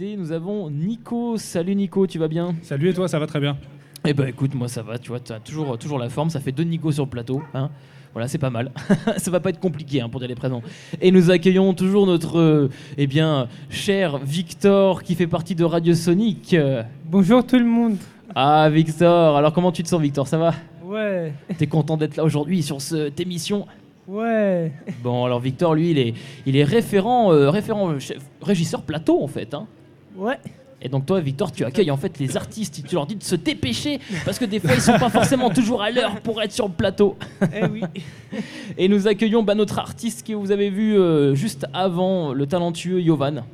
invités. Nous avons Nico. Salut Nico, tu vas bien? Salut et toi, ça va très bien? Eh ben écoute, moi ça va, tu vois, tu as toujours, toujours la forme, ça fait deux Nico sur le plateau. Hein voilà, c'est pas mal. ça va pas être compliqué hein, pour dire les présents. Et nous accueillons toujours notre euh, eh bien, cher Victor qui fait partie de Radio Sonic. Bonjour tout le monde. Ah Victor, alors comment tu te sens Victor? Ça va? Ouais. T'es content d'être là aujourd'hui sur cette émission? Ouais. Bon, alors Victor, lui, il est, il est référent, euh, référent chef- régisseur plateau en fait. Hein. Ouais. Et donc toi, Victor, tu accueilles en fait les artistes et tu leur dis de se dépêcher parce que des fois ils sont pas forcément toujours à l'heure pour être sur le plateau. Eh oui. Et nous accueillons bah, notre artiste que vous avez vu euh, juste avant, le talentueux Yovan.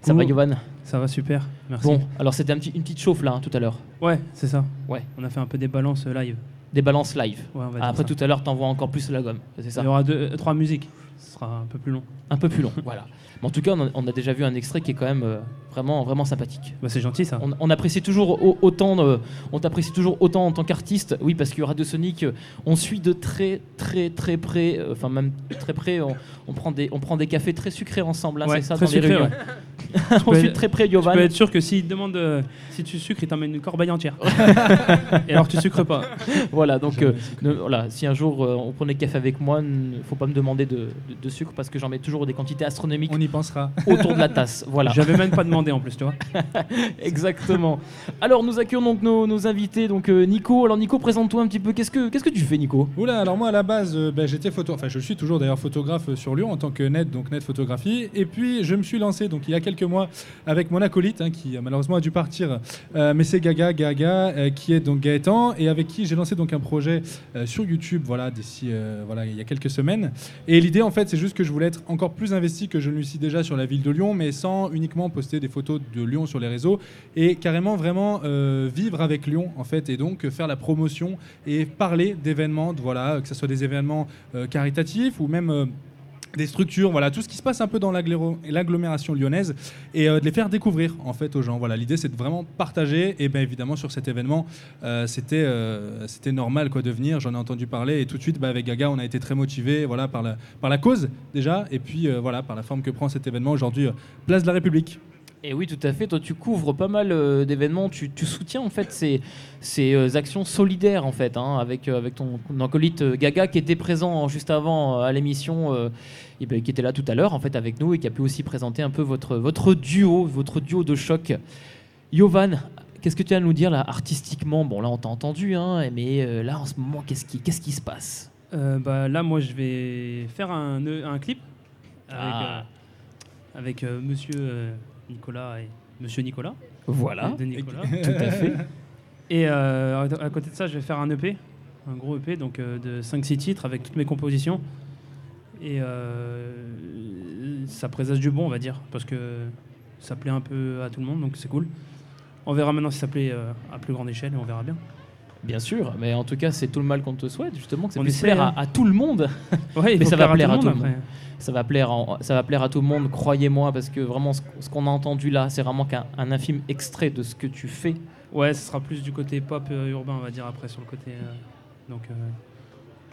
Ça va Yovan? Ça va super. Merci. Bon, alors c'était un petit- une petite chauffe là hein, tout à l'heure. Ouais, c'est ça. Ouais. On a fait un peu des balances euh, live. Des balances live. Ouais, on va Ah, dire après ça. tout à l'heure, t'envoies encore plus la gomme. C'est ça Il y aura deux, euh, trois musiques. Ce sera un peu plus long. Un peu plus long, voilà. Mais en tout cas, on a, on a déjà vu un extrait qui est quand même euh, vraiment, vraiment sympathique. Bah, c'est gentil ça. On, on apprécie toujours au- autant, euh, on t'apprécie toujours autant en tant qu'artiste. Oui, parce que Radio Sonic, euh, on suit de très, très, très près, enfin même très près. On, on prend des, on prend des cafés très sucrés ensemble. hein, Ouais, c'est ça très dans les réunions. ouais. Suit être- très près Tu Yovan. peux être sûr que s'il te demande euh, si tu sucres, il t'emmène une corbeille entière. Et alors tu sucres pas. Voilà, donc euh, ne- voilà, si un jour euh, on prenait café avec moi, ne faut pas me demander de, de- de sucre parce que j'en mets toujours des quantités astronomiques On y pensera. autour de la tasse. Voilà. J'avais même pas demandé en plus, tu vois. Exactement. Alors nous accueillons donc nos, nos invités. Donc euh, Nico, alors Nico, présente-toi un petit peu. Qu'est-ce que qu'est-ce que tu fais, Nico? Oula, alors moi à la base, euh, ben, j'étais photo, enfin je suis toujours d'ailleurs photographe sur Lyon en tant que net, donc net photographie. Et puis je me suis lancé donc il y a quelques mois avec mon acolyte hein, qui euh, malheureusement a dû partir, euh, mais c'est Gaga, Gaga, euh, qui est donc Gaëtan et avec qui j'ai lancé donc un projet sur YouTube, voilà d'ici, voilà il y a quelques semaines. Et l'idée en fait c'est juste que je voulais être encore plus investi que je ne le suis déjà sur la ville de Lyon, mais sans uniquement poster des photos de Lyon sur les réseaux et carrément vraiment vivre avec Lyon en fait et donc faire la promotion et parler d'événements, voilà, que ce soit des événements caritatifs ou même des structures, voilà, tout ce qui se passe un peu dans l'agglo- l'agglomération lyonnaise et euh, de les faire découvrir en fait aux gens. Voilà, l'idée c'est de vraiment partager et bien évidemment sur cet événement euh, c'était euh, c'était normal quoi de venir. J'en ai entendu parler et tout de suite bah, avec Gaga on a été très motivé voilà par la par la cause déjà et puis voilà par la forme que prend cet événement aujourd'hui place de la République. Et oui, tout à fait. Toi, tu couvres pas mal euh, d'événements. Tu, tu soutiens en fait ces, ces euh, actions solidaires en fait, hein, avec euh, avec ton, ton acolyte Gaga qui était présent juste avant à l'émission, et ben, qui était là tout à l'heure en fait avec nous et qui a pu aussi présenter un peu votre votre duo, votre duo de choc. Yovan, qu'est-ce que tu as à nous dire là artistiquement? Bon, là, on t'a entendu, hein, mais là, en ce moment, qu'est-ce qui qu'est-ce qui se passe? Bah, là, moi, je vais faire un, un clip avec, Ah. avec monsieur Nicolas et monsieur Nicolas. Voilà, De Nicolas. tout à fait. Et euh, à côté de ça, je vais faire un EP, un gros EP donc euh, de 5-6 titres avec toutes mes compositions. Et euh, ça présage du bon, on va dire, parce que ça plaît un peu à tout le monde, donc c'est cool. On verra maintenant si ça plaît à plus grande échelle et on verra bien. Bien sûr, mais en tout cas, c'est tout le mal qu'on te souhaite, justement, que ça On puisse plaire à, à tout le monde. Ouais, Mais ça va plaire à tout le après. Ça va plaire, en- ça va plaire à tout le monde, croyez-moi, parce que vraiment, ce, ce qu'on a entendu là, c'est vraiment qu'un un infime extrait de ce que tu fais. Ouais, ce sera plus du côté pop euh, urbain, on va dire, après, sur le côté. euh, donc, euh,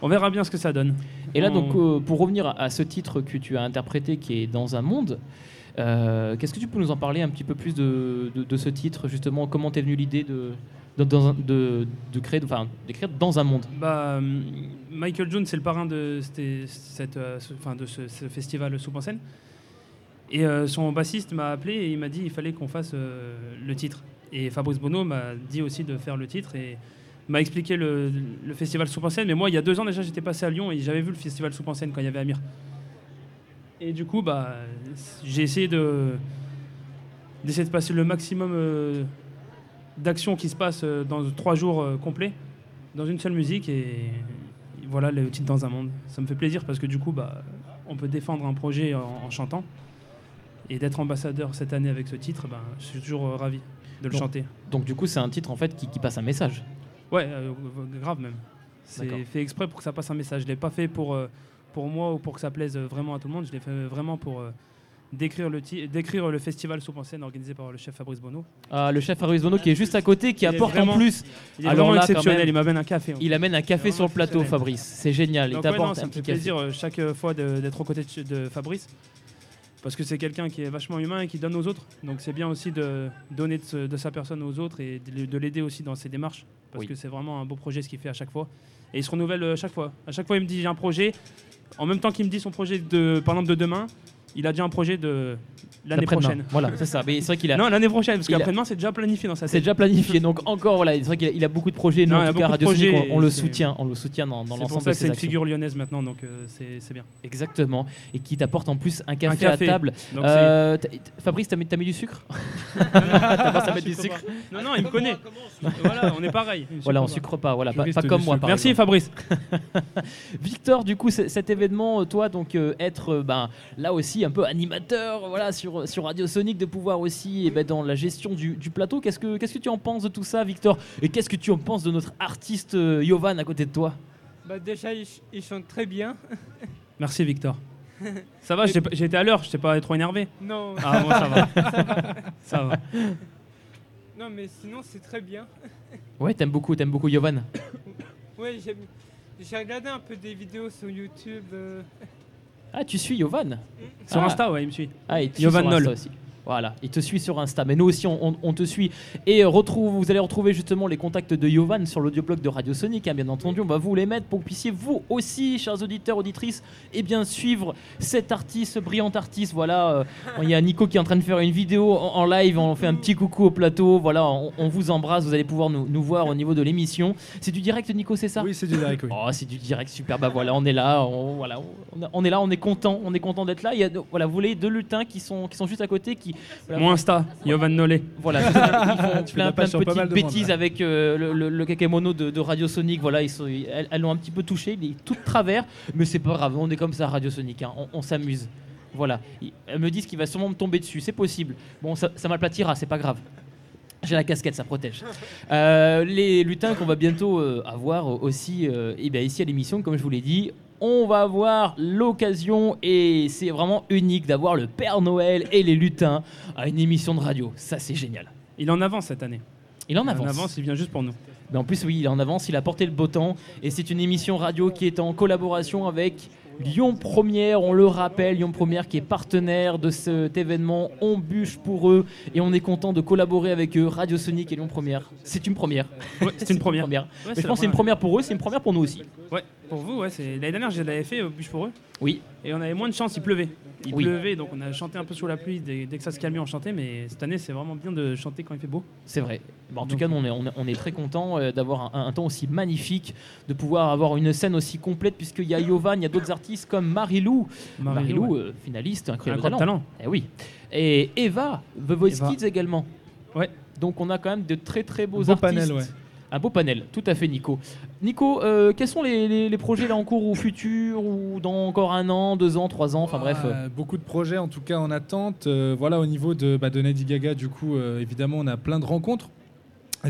on verra bien ce que ça donne. Et là, On- donc, pour revenir à, à ce titre que tu as interprété, qui est Dans un monde, qu'est-ce que tu peux nous en parler un petit peu plus de, de- de ce titre, justement? Comment t'es venu l'idée de, de, créer, enfin, d'écrire Dans un monde Bah, hum, Michael Jones, c'est le parrain de, cette- euh, enfin, de ce, festival Soupe en scène. Et euh, son bassiste m'a appelé et il m'a dit qu'il fallait qu'on fasse euh, le titre. Et Fabrice Bono m'a dit aussi de faire le titre et m'a expliqué le, le festival Soupe en scène. Mais moi, il y a deux ans déjà, j'étais passé à Lyon et j'avais vu le festival Soupe en scène quand il y avait Amir. Et du coup, bah, j'ai essayé de d'essayer de passer le maximum euh, d'actions qui se passent euh, dans trois jours euh, complets dans une seule musique et voilà le titre dans un monde. Ça me fait plaisir parce que du coup, bah, on peut défendre un projet en, en chantant et d'être ambassadeur cette année avec ce titre, ben, je suis toujours euh, ravi de le Donc, chanter. Donc, du coup, c'est un titre en fait qui, qui passe un message. Ouais, euh, grave même. C'est fait exprès pour que ça passe un message. Je l'ai pas fait pour euh, pour moi ou pour que ça plaise vraiment à tout le monde. Je l'ai fait vraiment pour euh, décrire le ti- décrire le festival Soupe en scène organisé par le chef Fabrice Bono. Ah, le chef Fabrice Bono qui est juste à côté, qui Il apporte vraiment- en plus. Il est Alors vraiment là, exceptionnel. même, il m'amène un café. Il amène un café sur le plateau, Fabrice. C'est génial. Il Donc ouais, non, t'apporte ça un me petit fait café. plaisir euh, chaque fois d'être aux côtés de, de Fabrice. parce que c'est quelqu'un qui est vachement humain et qui donne aux autres. Donc c'est bien aussi de donner de, sa personne aux autres et de, de l'aider aussi dans ses démarches. Parce Oui. que c'est vraiment un beau projet ce qu'il fait à chaque fois. Et il se renouvelle euh, chaque fois. À chaque fois, il me dit j'ai un projet. En même temps qu'il me dit son projet de, par exemple, de demain, il a déjà un projet de l'année prochaine. Voilà, c'est ça. Mais c'est vrai qu'il a. Non, l'année prochaine, parce a- qu'après-demain, c'est déjà planifié dans sa C'est déjà planifié, donc encore voilà, c'est vrai qu'il a, il a beaucoup de projets. Nous, Non, en il a tout cas, beaucoup de Radio Sonic, projets on, on le c'est- soutient, on le soutient dans, dans C'est pour l'ensemble ça de que c'est une figure lyonnaise maintenant, donc euh, c'est c'est bien. Exactement, et qui t'apporte en plus un café, café. à table. Donc Euh, Fabrice, t'as mis, t'as mis du sucre? T'as pensé à mettre du Je sucre? C'est- Non, non, il me connaît. voilà, on est pareil. Voilà, on sucre sucre pas, voilà, pas, comme moi. Merci. Fabrice. Victor, du coup, cet événement, euh, toi, donc euh, être euh, ben, là aussi un peu animateur, voilà, sur, sur Radio Sonic, de pouvoir aussi, eh ben, dans la gestion du, du plateau. Qu'est-ce que qu'est-ce que tu en penses de tout ça, Victor? Et qu'est-ce que tu en penses de notre artiste euh, Yovan à côté de toi? Bah déjà, il, ch- il chante très bien. Merci Victor. Ça va, j'étais pas- j'ai été à l'heure, je t'ai pas trop énervé. Non, Ah bon, ça va. ça va. non, mais sinon c'est très bien. Ouais, t'aimes beaucoup, t'aimes beaucoup Yovan. Ouais, j'aime- j'ai regardé un peu des vidéos sur YouTube. euh, Ah, tu suis Yovan Sur Ah. Insta, ouais, il me suit. Ah, suit Yovan Nol. aussi. Voilà, il te suit sur Insta. Mais nous aussi, on, on- on te suit. Et euh, retrouve, vous allez retrouver justement les contacts de Yovan sur l'audioblog de Radio Sonic. hein, bien entendu, on va vous les mettre pour que vous puissiez, vous aussi, chers auditeurs, auditrices, et bien suivre cet artiste, ce brillant artiste. Voilà, euh, il y a Nico qui est en train de faire une vidéo en, en live. On fait un petit coucou au plateau. Voilà, on, on vous embrasse. Vous allez pouvoir nous, nous voir au niveau de l'émission. C'est du direct, Nico, c'est ça? Oui, c'est du direct, oui. Oh, c'est du direct, super. Bah voilà, on est là, on, voilà, on, on est là, on est content, on est content d'être là. Il y a, voilà, vous voyez deux lutins qui sont, qui sont juste à côté, qui, voilà, Mon Insta, Yovan Nolé. voilà, ils font Tu fais plein, de petites monde, bêtises avec euh, le, le, le kakemono de, de Radio Sonic. Voilà, ils sont, elles elles l'ont un petit peu touché, il est tout de travers, mais c'est pas grave, on est comme ça à Radio Sonic, hein, on, on s'amuse. Voilà, elles me disent qu'il va sûrement me tomber dessus, c'est possible. Bon, ça, ça m'aplatira, c'est pas grave. J'ai la casquette, ça protège. Euh, les lutins qu'on va bientôt euh, avoir aussi euh, eh bien, ici à l'émission, comme je vous l'ai dit, on va avoir l'occasion, et c'est vraiment unique, d'avoir le Père Noël et les lutins à une émission de radio. Ça, c'est génial. Il en avance cette année. Il en En avance. avance, il vient juste pour nous. Mais en plus, oui, il est en avance, il a porté le beau temps. Et c'est une émission radio qui est en collaboration avec Lyon Première, on le rappelle, Lyon Première qui est partenaire de cet événement. On bûche pour eux et on est content de collaborer avec eux, Radio Sonic et Lyon Première. C'est une première. Ouais, c'est une première. Ouais, Mais c'est je pense que c'est une première pour eux, c'est une première pour nous aussi. Ouais, pour vous, ouais, l'année dernière, je l'avais fait au bûche pour eux. Oui. Et on avait moins de chance, il pleuvait. Il Oui. pleuvait, donc on a chanté un peu sous la pluie. Dès, dès que ça se calmait, on chantait. Mais cette année, c'est vraiment bien de chanter quand il fait beau. C'est vrai. En tout Donc- cas, nous, on est, on très content d'avoir un, un temps aussi magnifique, de pouvoir avoir une scène aussi complète, puisqu'il y a Yovan, il y a d'autres artistes comme Marilou, Marilou, ouais. euh, finaliste, incroyable Incroyable talent. talent. Eh oui. Et Eva, The Voice Eva. Kids également. Ouais. Donc on a quand même de très très beaux Beau artistes. panel, ouais. Un beau panel, tout à fait Nico. Nico, euh, quels sont les, les- les projets là en cours ou futurs ou dans encore un an, deux ans, trois ans, enfin bref. euh, beaucoup de projets en tout cas en attente. Euh, voilà, au niveau de, bah, de Lady Gaga, du coup, évidemment, on a plein de rencontres.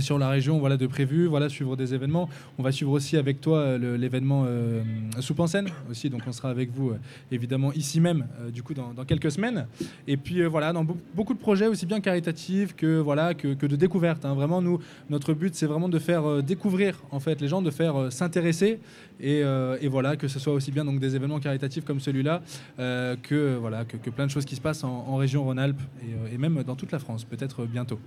Sur la région, voilà, de prévues, voilà, suivre des événements. On va suivre aussi avec toi euh, l'événement euh, Soupe en scène aussi, donc on sera avec vous euh, évidemment ici même, euh, du coup, dans, quelques semaines. Et puis voilà, dans beau- beaucoup de projets aussi bien caritatifs que voilà que, de découverte. hein. Vraiment, nous, notre but, c'est vraiment de faire découvrir en fait les gens, de faire s'intéresser et, euh, et voilà que ce soit aussi bien donc des événements caritatifs comme celui-là euh, que voilà que, que plein de choses qui se passent en, en région Rhône-Alpes et, euh, et même dans toute la France, peut-être bientôt.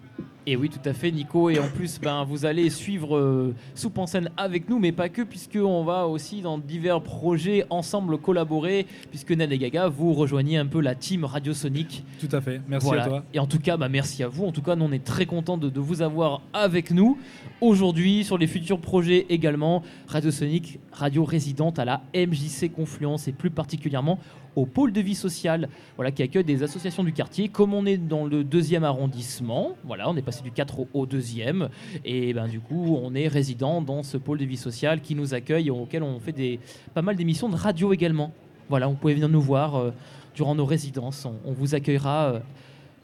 Et oui, tout à fait, Nico. Et en plus, ben, vous allez suivre euh, Soupe en scène avec nous, mais pas que, puisqu'on va aussi dans divers projets ensemble collaborer, puisque Ned et Gaga, vous rejoignez un peu la team Radio Sonic. Tout à fait. Merci Voilà. à toi. Et en tout cas, bah, merci à vous. En tout cas, nous, on est très content de, de vous avoir avec nous aujourd'hui sur les futurs projets également. Radio Sonic, radio résidente à la MJC Confluence et plus particulièrement au pôle de vie sociale, voilà, qui accueille des associations du quartier. Comme on est dans le deuxième arrondissement, voilà, on est passé du 4 au, deuxième, et ben du coup, on est résident dans ce pôle de vie sociale qui nous accueille, auquel on fait des, pas mal d'émissions de radio également. Voilà, vous pouvez venir nous voir euh, durant nos résidences. On, on vous accueillera euh,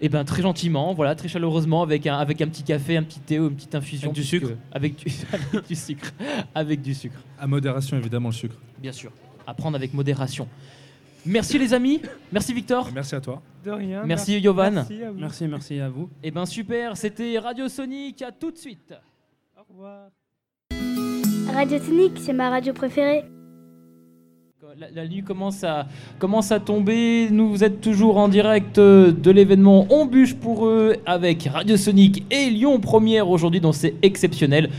eh ben, très gentiment, voilà, très chaleureusement, avec un, avec un petit café, un petit thé ou une petite infusion. Avec du sucre. avec du, avec du sucre. Avec du sucre, À modération évidemment le sucre. bien sûr. À prendre avec modération. Merci les amis, merci Victor, Merci à toi. De rien. Merci, Yovan. Merci à vous. Merci, merci à vous. et ben super, c'était Radio Sonic, à tout de suite. Au revoir. Radio Sonic, c'est ma radio préférée. La, nuit commence à, commence à tomber. Nous vous êtes toujours en direct euh, de l'événement On bûche pour eux avec Radio Sonic et Lyon Première aujourd'hui, donc c'est exceptionnel.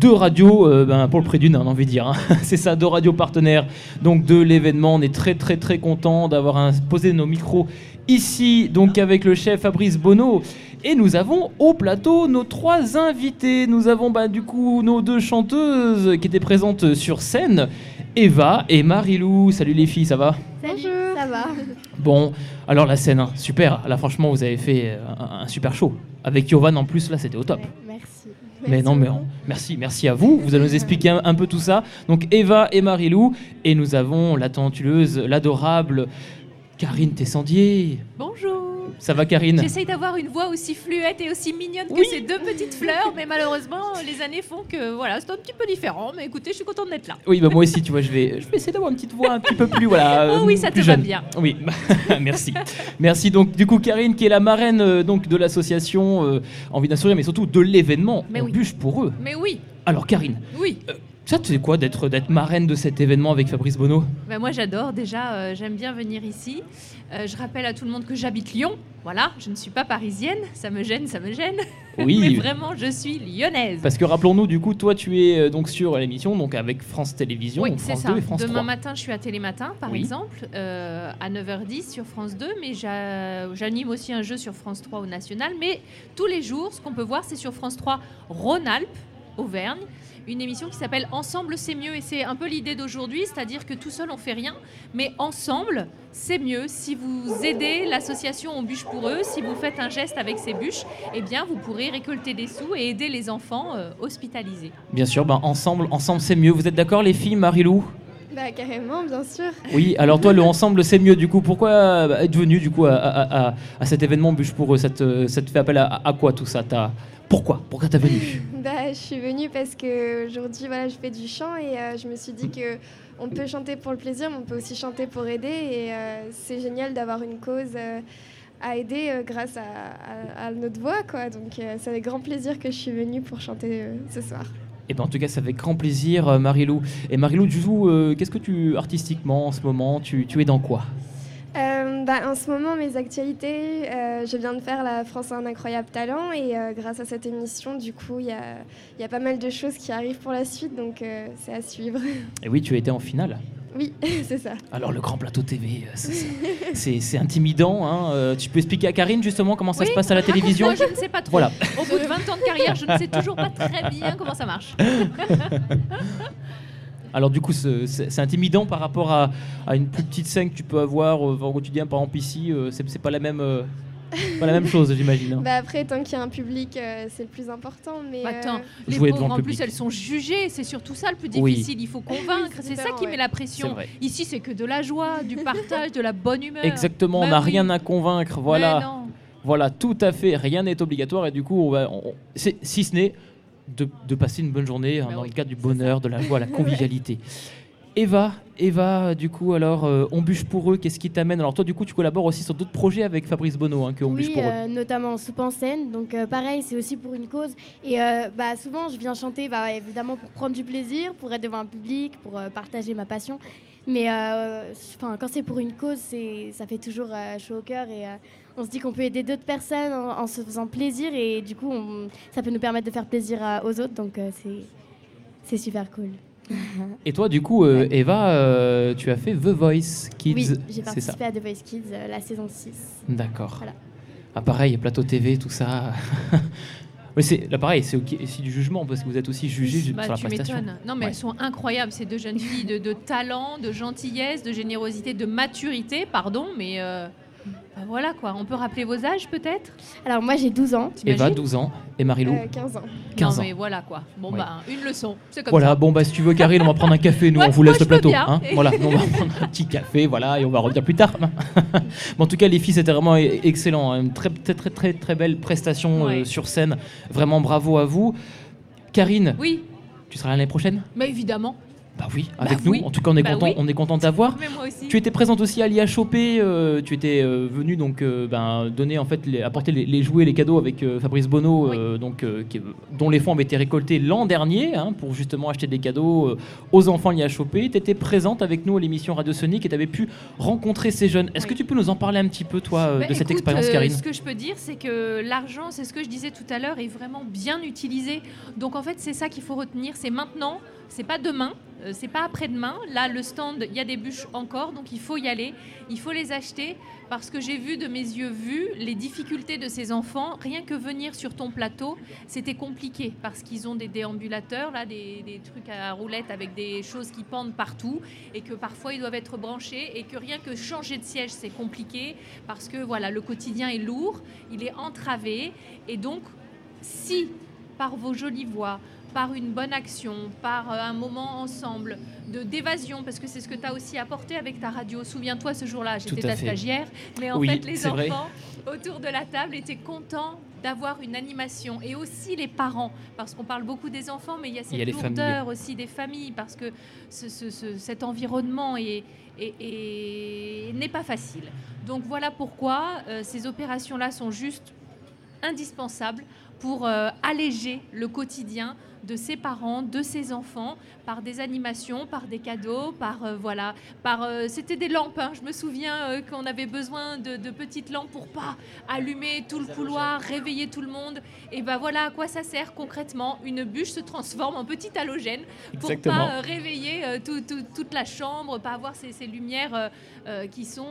Deux radios euh, ben, pour le prix d'une, hein, on a envie de dire. hein. c'est ça, deux radios partenaires donc de l'événement. On est très très très content d'avoir posé nos micros ici, donc avec le chef Fabrice Bonneau. Et nous avons au plateau nos trois invités. Nous avons bah, du coup nos deux chanteuses qui étaient présentes sur scène. Eva et Marilou. Salut les filles, ça va? Salut, ça va Bon, alors la scène, hein, super. Là franchement, vous avez fait euh, un, un super show. Avec Yovan en plus, là c'était au top. Ouais, Merci. Mais Merci non, mais on- merci, merci à vous. Vous allez nous expliquer un, un peu tout ça. Donc Eva et Marilou. Et nous avons la talentueuse, l'adorable Karine Tessandier. Bonjour. Ça va Karine? J'essaye d'avoir une voix aussi fluette et aussi mignonne que ces deux petites fleurs, mais malheureusement, les années font que voilà, c'est un petit peu différent. Mais écoutez, je suis contente d'être là. Oui, bah moi aussi, tu vois, je vais, je vais essayer d'avoir une petite voix un petit peu plus, voilà. Oh euh, oui, ça te plus va bien. Oui, merci. Merci donc du coup Karine qui est la marraine euh, donc de l'association euh, Envie d'un sourire, mais surtout de l'événement. Mais On oui. bûche pour eux. Mais oui, Alors Karine, oui. Ça tu sais quoi d'être d'être marraine de cet événement avec Fabrice Bonneau Ben moi j'adore déjà, euh, j'aime bien venir ici. Euh, je rappelle à tout le monde que j'habite Lyon. Voilà, je ne suis pas parisienne. Ça me gêne, ça me gêne. Mais Oui. vraiment, je suis lyonnaise. Parce que rappelons-nous, du coup, toi, tu es euh, donc sur l'émission, donc avec France Télévisions, Oui, donc c'est France ça. 2 et France Demain 3. matin, je suis à Télématin, par Oui. exemple, à 9h10 sur France 2, mais j'a- j'anime aussi un jeu sur France 3 au National. Mais tous les jours, ce qu'on peut voir, c'est sur France 3 Rhône-Alpes, Auvergne, une émission qui s'appelle Ensemble, c'est mieux. Et c'est un peu l'idée d'aujourd'hui, c'est-à-dire que tout seul, on fait rien, mais ensemble, c'est mieux. Si vous aidez l'association On bûche pour eux, si vous faites un geste avec ces bûches, eh bien, vous pourrez récolter des sous et aider les enfants euh, hospitalisés. Bien sûr, ben, ensemble, ensemble c'est mieux. Vous êtes d'accord, les filles, Marilou Bah carrément, bien sûr. Oui, alors toi, le ensemble, c'est mieux. Du coup, pourquoi euh, être venu du coup à, à- à- à cet événement bûche pour eux ça te, ça te fait appel à, quoi tout ça T'as- Pourquoi Pourquoi t'es venu? Bah je suis venue parce que aujourd'hui voilà, je fais du chant et euh, je me suis dit que on peut chanter pour le plaisir, mais on peut aussi chanter pour aider et euh, c'est génial d'avoir une cause euh, à aider euh, grâce à, à- à notre voix quoi. Donc euh, c'est avec grand plaisir que je suis venue pour chanter euh, ce soir. Et ben en tout cas, c'est avec grand plaisir, euh, Marilou. Et Marilou, du coup, euh, qu'est-ce que tu artistiquement en ce moment Tu, tu es dans quoi? Euh, bah, en ce moment, mes actualités, euh, je viens de faire la France a un incroyable talent et grâce à cette émission, du coup, il y a, y a pas mal de choses qui arrivent pour la suite, donc c'est à suivre. Et oui, tu été en finale. Oui, c'est ça. Alors le grand plateau TV, euh, c'est- intimidant. hein. Euh, tu peux expliquer à Karine justement comment ça Oui, se passe à la télévision Moi, je ne sais pas trop. Voilà. Au bout de 20 ans de carrière, je ne sais toujours pas très bien comment ça marche. Alors du coup, c'est intimidant par rapport à, à une plus petite scène que tu peux avoir euh, au quotidien. Par exemple ici, euh, c'est c'est pas la même, euh, pas la même chose, j'imagine. hein. Bah, après, tant qu'il y a un public, euh, c'est le plus important. Mais Bah, attends, euh, les Jouer pauvres, en le plus, elles sont jugées. C'est surtout ça le plus Oui. difficile. Il faut convaincre. c'est c'est ça qui met la pression. Ici, c'est que de la joie, du partage, de la bonne humeur. Exactement, on Bah n'a oui. rien à convaincre. Voilà, voilà, tout à fait. Rien n'est obligatoire et du coup, on va, on- c'est- si ce n'est de, de passer une bonne journée hein, Bah dans oui, le cadre du bonheur, de la joie, la convivialité. Eva, Eva, du coup, alors, euh, on bûche pour eux, qu'est-ce qui t'amène? Alors, toi, du coup, tu collabores aussi sur d'autres projets avec Fabrice Bonneau, hein, que on bûche Oui, pour eux. euh, notamment Soupe en scène. Donc euh, pareil, c'est aussi pour une cause. Et euh, bah, souvent, je viens chanter bah, évidemment pour prendre du plaisir, pour être devant un public, pour euh, partager ma passion. Mais euh, quand c'est pour une cause, ça fait toujours euh, chaud au cœur. Et euh, on se dit qu'on peut aider d'autres personnes en, en se faisant plaisir. Et du coup, on- ça peut nous permettre de faire plaisir à- aux autres. Donc euh, c'est super cool. Et toi, du coup, euh, Ouais. Eva, euh, tu as fait The Voice Kids, oui, j'ai participé à The Voice Kids, euh, la saison 6. D'accord. Voilà. Ah, pareil, plateau TV, tout ça. Oui, c'est là pareil, c'est ok- c'est du jugement parce que vous êtes aussi jugé Bah, sur la tu prestation. m'étonnes. Non, mais Ouais. elles sont incroyables, ces deux jeunes filles, de, de talent, de gentillesse, de générosité, de maturité, pardon, mais bah voilà quoi. On peut rappeler vos âges peut-être? Alors moi, j'ai 12 ans. Eva, T'imagines? 12 ans, et Marilou, euh, 15 ans. 15 Non, ans. mais voilà quoi. Bon, Ouais. bah, une leçon. C'est comme Voilà, ça. bon bah si tu veux Karine, on va prendre un café, nous Ouais, on vous laisse le plateau. hein. voilà, nous, on va prendre un petit café, voilà, et on va revenir plus tard. Mais en tout cas, les filles, c'était vraiment e- excellent, hein. une très très très très, très belle prestation euh, sur scène. Vraiment bravo à vous. Karine, Oui, tu seras là l'année prochaine? Mais évidemment. Bah oui, avec Bah nous. oui. En tout cas, on est Bah content, oui. on est content d'avoir. Tu étais présente aussi à l'IA Chopé, euh, tu étais euh, venu donc euh, ben, donner en fait les- apporter les, les jouets, les cadeaux avec euh, Fabrice Bonneau, euh, donc euh, qui- dont les fonds avaient été récoltés l'an dernier hein, pour justement acheter des cadeaux euh, aux enfants de l'IA Chopé. Tu étais présente avec nous à l'émission Radio Sonic et tu avais pu rencontrer ces jeunes. Est-ce que tu peux nous en parler un petit peu toi Bah, de cette expérience, euh, Karine Ce que je peux dire, c'est que l'argent, c'est ce que je disais tout à l'heure, est vraiment bien utilisé. Donc en fait, c'est ça qu'il faut retenir. C'est maintenant, c'est pas demain, euh, c'est pas après-demain. Là, le stand, il y a des bûches encore, donc il faut y aller, il faut les acheter parce que j'ai vu de mes yeux vus les difficultés de ces enfants. Rien que venir sur ton plateau, c'était compliqué parce qu'ils ont des déambulateurs, là, des, trucs à roulettes avec des choses qui pendent partout et que parfois ils doivent être branchés et que rien que changer de siège, c'est compliqué parce que voilà, le quotidien est lourd, il est entravé et donc si par vos jolies voix, par une bonne action, par euh, un moment ensemble de d'évasion, parce que c'est ce que tu as aussi apporté avec ta radio. Souviens-toi, ce jour-là, j'étais ta fait. stagiaire, mais en Oui, fait, les vrai. enfants autour de la table étaient contents d'avoir une animation et aussi les parents, parce qu'on parle beaucoup des enfants, mais il y a cette y a lourdeur aussi des familles, parce que ce- ce- ce- cet environnement est, est- est- n'est pas facile. Donc voilà pourquoi euh, ces opérations-là sont juste indispensables pour euh, alléger le quotidien de ses parents, de ses enfants, par des animations, par des cadeaux, par euh, voilà, par euh, c'était des lampes. hein. Je me souviens euh, qu'on avait besoin de, de petites lampes pour pas allumer tout le couloir, réveiller tout le monde. Et ben voilà à quoi ça sert concrètement. Une bûche se transforme en petit halogène pour Exactement. pas réveiller tout- tout- toute la chambre, pas avoir ces, ces lumières qui sont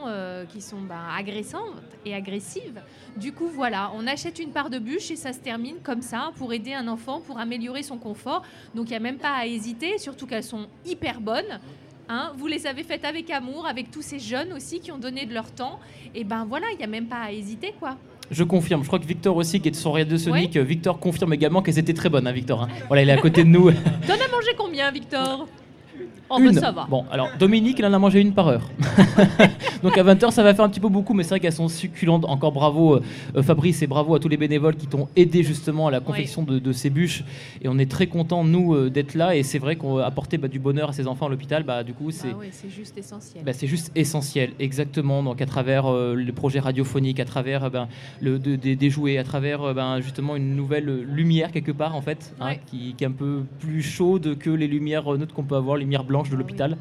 qui sont ben, agressantes et agressives. Du coup, voilà, on achète une part de bûche et ça se termine comme ça pour aider un enfant, pour améliorer son confort. Donc il n'y a même pas à hésiter, surtout qu'elles sont hyper bonnes. Hein, vous les avez faites avec amour, avec tous ces jeunes aussi qui ont donné de leur temps. Et ben voilà, il n'y a même pas à hésiter, quoi. Je confirme. Je crois que Victor aussi, qui est sur Radio Sonic, euh, Victor confirme également qu'elles étaient très bonnes, hein, Victor. hein. Voilà, il est à côté de nous. T'en as mangé combien, Victor? Oh, une. bah, ça va. Bon, alors Dominique, il en a mangé une par heure. Donc à 20h, ça va faire un petit peu beaucoup, mais c'est vrai qu'elles sont succulentes. Encore bravo euh, euh, Fabrice et bravo à tous les bénévoles qui t'ont aidé justement à la confection de, de ces bûches. Et on est très contents, nous, euh, d'être là. Et c'est vrai qu'on apporter bah, du bonheur à ces enfants à l'hôpital. Bah, du coup, c'est. Ah oui, c'est juste essentiel. Bah, c'est juste essentiel, exactement. Donc à travers euh, les projets radiophoniques, à travers ben, le, de- des- des jouets, à travers ben, justement une nouvelle lumière quelque part en fait, hein, qui, qui est un peu plus chaude que les lumières neutres qu'on peut avoir, les lumières blanches de l'hôpital.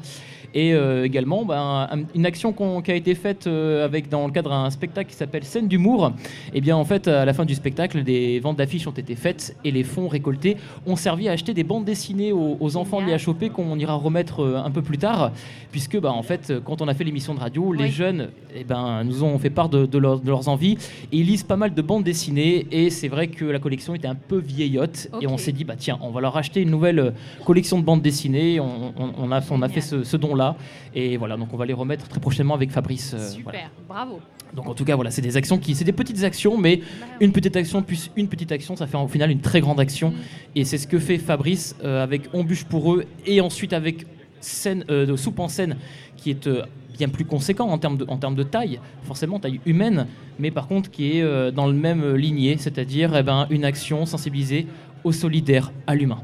Et euh, également ben, un- une action qui a été faite euh, avec dans le cadre d'un spectacle qui s'appelle Scène d'humour. Et bien en fait à la fin du spectacle, des ventes d'affiches ont été faites et les fonds récoltés ont servi à acheter des bandes dessinées aux, aux enfants de l'IHOP qu'on ira remettre euh, un peu plus tard, puisque bah, en fait quand on a fait l'émission de radio, les Oui. jeunes eh ben, nous ont fait part de, de leur- de leurs envies et ils lisent pas mal de bandes dessinées et c'est vrai que la collection était un peu vieillotte et on s'est dit bah tiens on va leur acheter une nouvelle collection de bandes dessinées on, on- on a, on a fait ce, ce don là et voilà donc on va les remettre très prochainement avec Fabrice euh, Super, voilà. bravo. donc en tout cas voilà c'est des actions qui c'est des petites actions mais une petite action plus une petite action ça fait au final une très grande action Mm. et c'est ce que fait Fabrice euh, avec On bûche pour eux et ensuite avec scène, euh, de soupe en scène qui est euh, bien plus conséquent en termes, de, en termes de taille, forcément taille humaine, mais par contre qui est dans le même lignée, c'est-à-dire eh ben, une action sensibilisée au solidaire, à l'humain.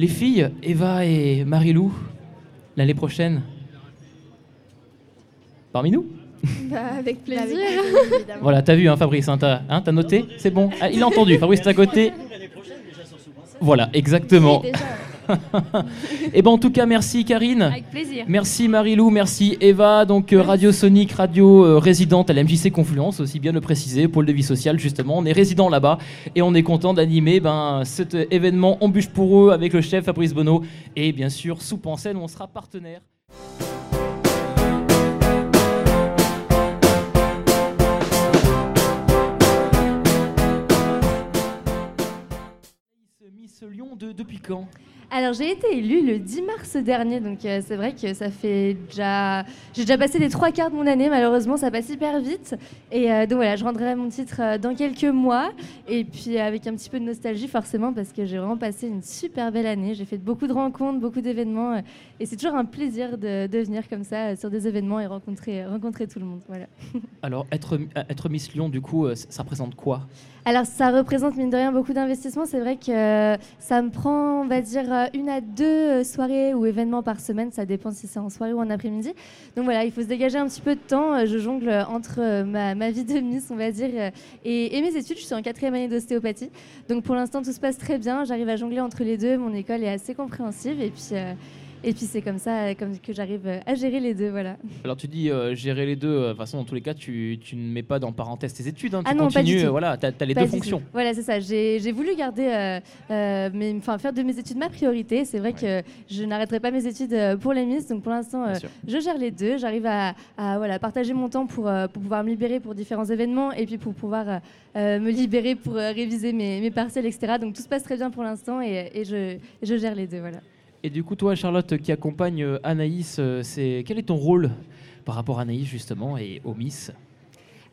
Les filles, Eva et Marilou, l'année prochaine, parmi nous Bah, avec plaisir. Voilà, t'as vu hein, Fabrice, hein, t'as hein, t'as noté C'est bon Ah, Il a entendu, Fabrice est à côté. Voilà, exactement. Oui, déjà. Et ben en tout cas, merci Karine. Avec plaisir. Merci Marilou, merci Eva, donc euh, Radio Sonic, radio euh, résidente à la MJC Confluence, aussi bien le préciser, pôle de vie sociale justement. On est résident là-bas et on est content d'animer ben, cet euh, événement Embûche pour eux avec le chef Fabrice Bonneau et bien sûr Soupe en scène où on sera partenaire. Miss Lyon de, depuis quand? Alors j'ai été élue le 10 mars dernier, donc euh, c'est vrai que ça fait déjà... J'ai déjà passé les trois quarts de mon année, malheureusement ça passe hyper vite. Et euh, donc voilà, je rendrai mon titre euh, dans quelques mois, et puis avec un petit peu de nostalgie forcément, parce que j'ai vraiment passé une super belle année. J'ai fait beaucoup de rencontres, beaucoup d'événements, et c'est toujours un plaisir de, venir comme ça sur des événements et rencontrer, rencontrer tout le monde. Voilà. Alors être, être Miss Lyon du coup, ça représente quoi? Alors ça représente mine de rien beaucoup d'investissement. C'est vrai que euh, ça me prend, on va dire, euh, une à deux euh, soirées ou événements par semaine. Ça dépend si c'est en soirée ou en après-midi. Donc voilà, il faut se dégager un petit peu de temps. Je jongle entre ma, vie de Miss, on va dire, et, mes études. Je suis en quatrième année d'ostéopathie. Donc pour l'instant, tout se passe très bien. J'arrive à jongler entre les deux. Mon école est assez compréhensive. Et puis, et puis c'est comme ça euh, comme que j'arrive euh, à gérer les deux. Voilà. Alors tu dis euh, gérer les deux, de toute façon dans tous les cas tu, tu ne mets pas dans parenthèse tes études, hein, tu Ah non, pas du continues, tout. voilà, tu as, les Pas deux tout. fonctions. Voilà, c'est ça. J'ai voulu garder, euh, euh, enfin faire de mes études ma priorité. C'est vrai que je n'arrêterai pas mes études pour les Miss. Donc pour l'instant, je gère les deux. J'arrive à, à, voilà, partager mon temps pour, pour pouvoir me libérer pour différents événements et puis pour pouvoir me libérer pour réviser mes, mes partiels, etc. Donc tout se passe très bien pour l'instant et, et je, je gère les deux. Voilà. Et du coup toi Charlotte qui accompagne euh, Anaïs, euh, c'est quel est ton rôle par rapport à Anaïs justement et au Miss?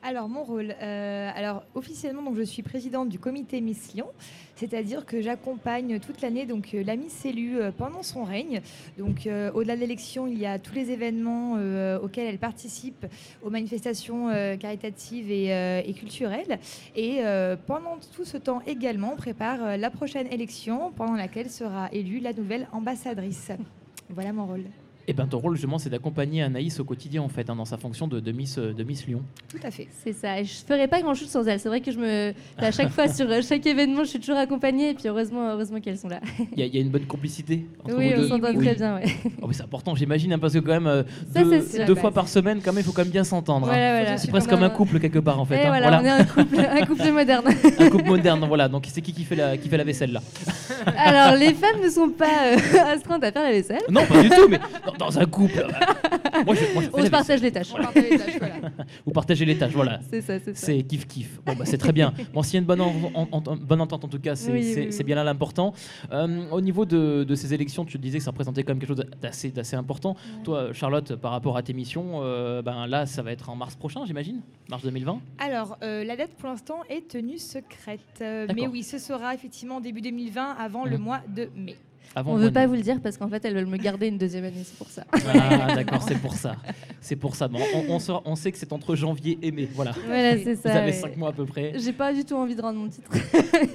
Alors mon rôle, euh, alors officiellement donc je suis présidente du comité Miss Lyon, c'est-à-dire que j'accompagne toute l'année donc euh, la Miss élue euh, pendant son règne. Donc au-delà de l'élection, il y a tous les événements auxquels elle participe, aux manifestations caritatives et, et culturelles. Et pendant tout ce temps également, on prépare la prochaine élection pendant laquelle sera élue la nouvelle ambassadrice. Voilà mon rôle. Et ben ton rôle justement c'est d'accompagner Anaïs au quotidien en fait, hein, dans sa fonction de, de Miss, euh, de Miss Lyon. Tout à fait. C'est ça. Et je ferais pas grand chose sans elles. C'est vrai que je me, à chaque fois sur euh, chaque événement, je suis toujours accompagnée. Et puis heureusement, heureusement qu'elles sont là. Il y, a- il y a une bonne complicité entre Oui, vous on s'entend Oui. très bien. Ouais. Oh, mais c'est important j'imagine hein, parce que quand même euh, Ça, deux, fois par semaine quand même il faut quand même bien s'entendre. hein. Voilà, voilà. C'est presque comme un couple quelque part en fait. Hein. voilà, on est un couple, un couple moderne. un couple moderne voilà. Donc c'est qui qui fait la, qui fait la vaisselle là? Alors, les femmes ne sont pas euh, astreintes à faire la vaisselle. Non pas du tout mais dans un couple. moi, je, moi, je fais On la se partage les tâches. On partage les tâches, voilà. Vous partagez les tâches, voilà. C'est ça, c'est ça. C'est kiff kiff. Bon bah c'est très bien. Bon s'il y a une bonne, en- en- en- bonne entente en tout cas, c'est Oui, c'est- oui, c'est oui. bien là l'important. Euh, au niveau de, de ces élections, tu disais que ça représentait quand même quelque chose d'assez d'assez important. Toi Charlotte, par rapport à tes missions, euh, ben là ça va être en mars prochain j'imagine, mars 2020. Alors, euh, la date pour l'instant est tenue secrète. Euh, mais oui, ce sera effectivement début 2020, avant le Mhm. mois de mai. Avant On le veut pas vous le dire parce qu'en fait, elles veulent me garder une deuxième année, c'est pour ça. Ah d'accord, c'est pour ça. C'est pour ça. Bon, on, on, sort- on sait que c'est entre janvier et mai. Voilà. Voilà, c'est Vous ça. avez ouais. 5 mois à peu près. J'ai pas du tout envie de rendre mon titre.